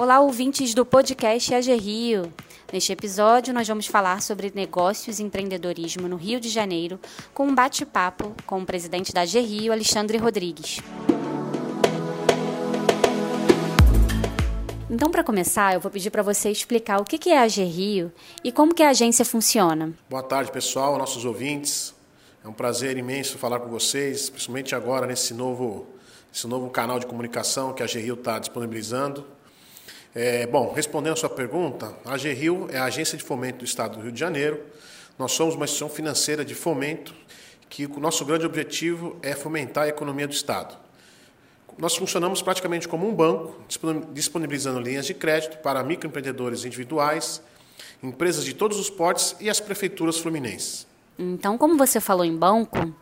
Olá, ouvintes do podcast AG Rio. Neste episódio, nós vamos falar sobre negócios e empreendedorismo no Rio de Janeiro, com um bate-papo com o presidente da AG Rio, Alexandre Rodrigues. Então, para começar, eu vou pedir para você explicar o que é a AG Rio e como que a agência funciona. Boa tarde, pessoal, nossos ouvintes. É um prazer imenso falar com vocês, principalmente agora nesse novo, esse novo canal de comunicação que a AG Rio está disponibilizando. É, bom, respondendo a sua pergunta, a GRIO é a Agência de Fomento do Estado do Rio de Janeiro. Nós somos uma instituição financeira de fomento que o nosso grande objetivo é fomentar a economia do Estado. Nós funcionamos praticamente como um banco, disponibilizando linhas de crédito para microempreendedores individuais, empresas de todos os portes e as prefeituras fluminenses. Então, como você falou em banco,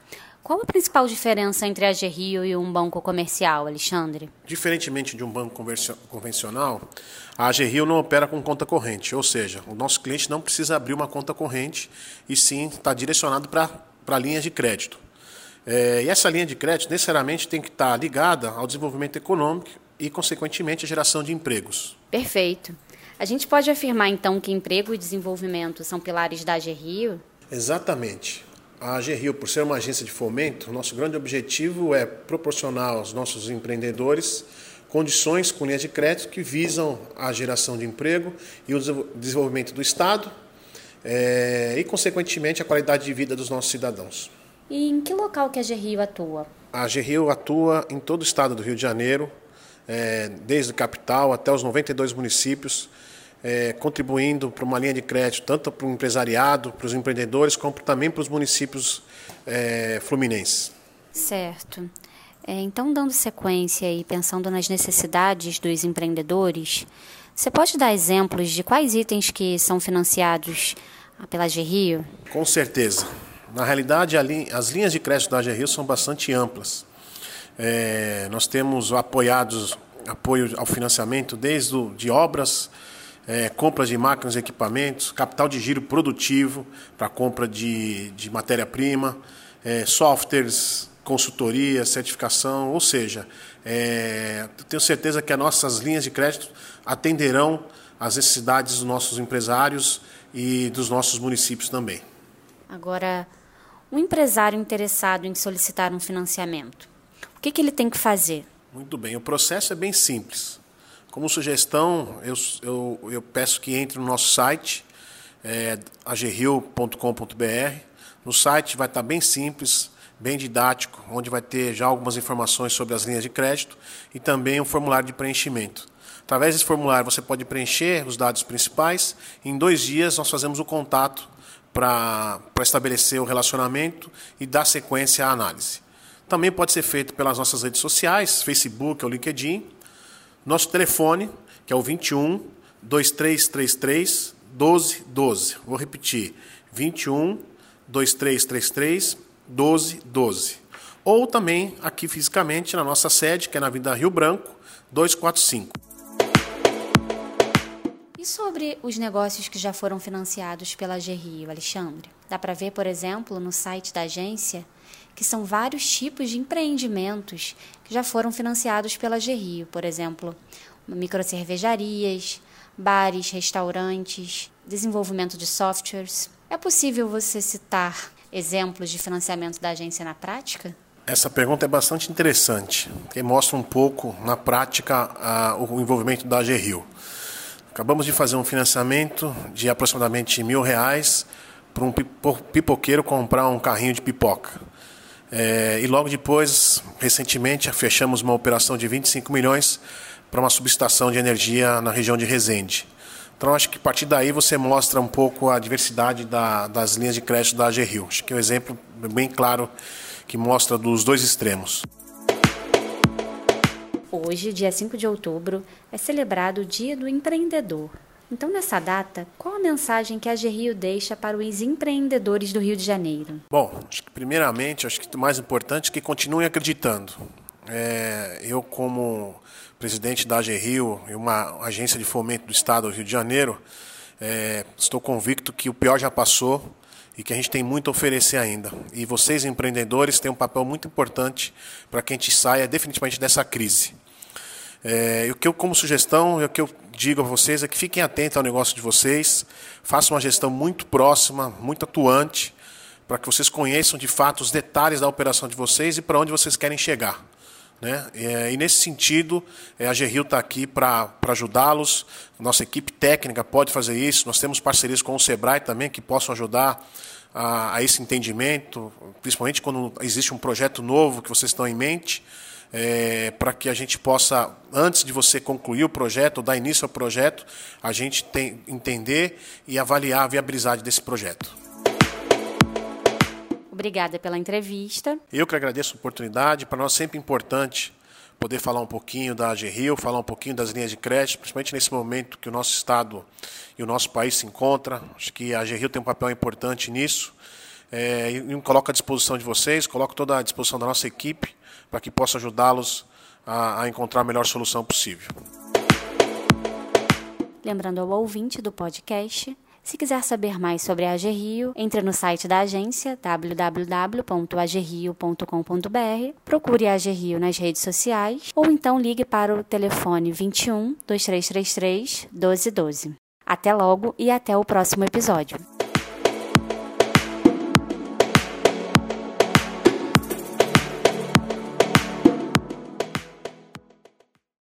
qual a principal diferença entre a Rio e um banco comercial, Alexandre? Diferentemente de um banco convencional, a Rio não opera com conta corrente, ou seja, o nosso cliente não precisa abrir uma conta corrente e sim está direcionado para linhas de crédito. É, e essa linha de crédito necessariamente tem que estar tá ligada ao desenvolvimento econômico e, consequentemente, à geração de empregos. Perfeito. A gente pode afirmar então que emprego e desenvolvimento são pilares da AG Rio? Exatamente. A AG Rio, por ser uma agência de fomento, nosso grande objetivo é proporcionar aos nossos empreendedores condições com linhas de crédito que visam a geração de emprego e o desenvolvimento do Estado é, e, consequentemente, a qualidade de vida dos nossos cidadãos. E em que local que a Rio atua? A Rio atua em todo o estado do Rio de Janeiro, é, desde capital até os 92 municípios, é, contribuindo para uma linha de crédito tanto para o empresariado, para os empreendedores, como também para os municípios é, fluminenses. Certo. É, então, dando sequência e pensando nas necessidades dos empreendedores, você pode dar exemplos de quais itens que são financiados pela GRIO? Com certeza. Na realidade, as linhas de crédito da GRIO são bastante amplas. É, nós temos apoiados apoio ao financiamento desde o, de obras é, compras de máquinas e equipamentos, capital de giro produtivo para compra de, de matéria-prima, é, softwares, consultoria, certificação, ou seja, é, tenho certeza que as nossas linhas de crédito atenderão às necessidades dos nossos empresários e dos nossos municípios também. Agora, um empresário interessado em solicitar um financiamento, o que, que ele tem que fazer? Muito bem, o processo é bem simples. Como sugestão, eu, eu, eu peço que entre no nosso site, é. No site vai estar bem simples, bem didático, onde vai ter já algumas informações sobre as linhas de crédito e também um formulário de preenchimento. Através desse formulário você pode preencher os dados principais. Em dois dias nós fazemos o contato para estabelecer o relacionamento e dar sequência à análise. Também pode ser feito pelas nossas redes sociais, Facebook ou LinkedIn nosso telefone, que é o 21 2333 1212. Vou repetir: 21 2333 1212. Ou também aqui fisicamente na nossa sede, que é na Avenida Rio Branco, 245. E sobre os negócios que já foram financiados pela GRIO, Alexandre? Dá para ver, por exemplo, no site da agência que são vários tipos de empreendimentos que já foram financiados pela GRIO, por exemplo, microcervejarias, bares, restaurantes, desenvolvimento de softwares. É possível você citar exemplos de financiamento da agência na prática? Essa pergunta é bastante interessante, porque mostra um pouco, na prática, a, o envolvimento da GRIO. Acabamos de fazer um financiamento de aproximadamente mil reais para um pipoqueiro comprar um carrinho de pipoca. É, e logo depois, recentemente, fechamos uma operação de 25 milhões para uma subestação de energia na região de Resende. Então, acho que a partir daí você mostra um pouco a diversidade da, das linhas de crédito da AG Rio. Acho que é um exemplo bem claro que mostra dos dois extremos. Hoje, dia 5 de outubro, é celebrado o Dia do Empreendedor. Então, nessa data, qual a mensagem que a GRIO deixa para os empreendedores do Rio de Janeiro? Bom, acho que primeiramente, acho que o mais importante é que continuem acreditando. É, eu, como presidente da AGRIO e uma agência de fomento do Estado do Rio de Janeiro, é, estou convicto que o pior já passou e que a gente tem muito a oferecer ainda. E vocês, empreendedores, têm um papel muito importante para que a gente saia definitivamente dessa crise. É, o que eu, como sugestão, o que eu digo a vocês é que fiquem atentos ao negócio de vocês, façam uma gestão muito próxima, muito atuante, para que vocês conheçam de fato os detalhes da operação de vocês e para onde vocês querem chegar. Né? E, nesse sentido, é, a Gerril está aqui para ajudá-los. Nossa equipe técnica pode fazer isso. Nós temos parcerias com o Sebrae também que possam ajudar a, a esse entendimento, principalmente quando existe um projeto novo que vocês estão em mente é, para que a gente possa, antes de você concluir o projeto, ou dar início ao projeto, a gente tem, entender e avaliar a viabilidade desse projeto. Obrigada pela entrevista. Eu que agradeço a oportunidade. Para nós é sempre importante poder falar um pouquinho da AGRIO, falar um pouquinho das linhas de crédito, principalmente nesse momento que o nosso Estado e o nosso país se encontram. Acho que a AGRIO tem um papel importante nisso. É, coloco à disposição de vocês, coloco toda à disposição da nossa equipe para que possa ajudá-los a, a encontrar a melhor solução possível. Lembrando ao ouvinte do podcast, se quiser saber mais sobre a AGRIO, entre no site da agência www.agerrio.com.br, procure a AGRIO nas redes sociais ou então ligue para o telefone 21 2333 1212. Até logo e até o próximo episódio.